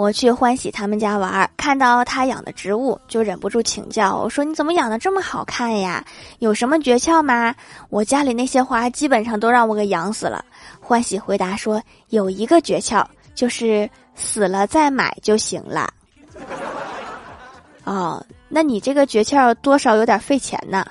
我去欢喜他们家玩，看到他养的植物就忍不住请教，我说你怎么养的这么好看呀？有什么诀窍吗？我家里那些花基本上都让我给养死了。欢喜回答说，有一个诀窍就是死了再买就行了。哦，那你这个诀窍多少有点费钱呢？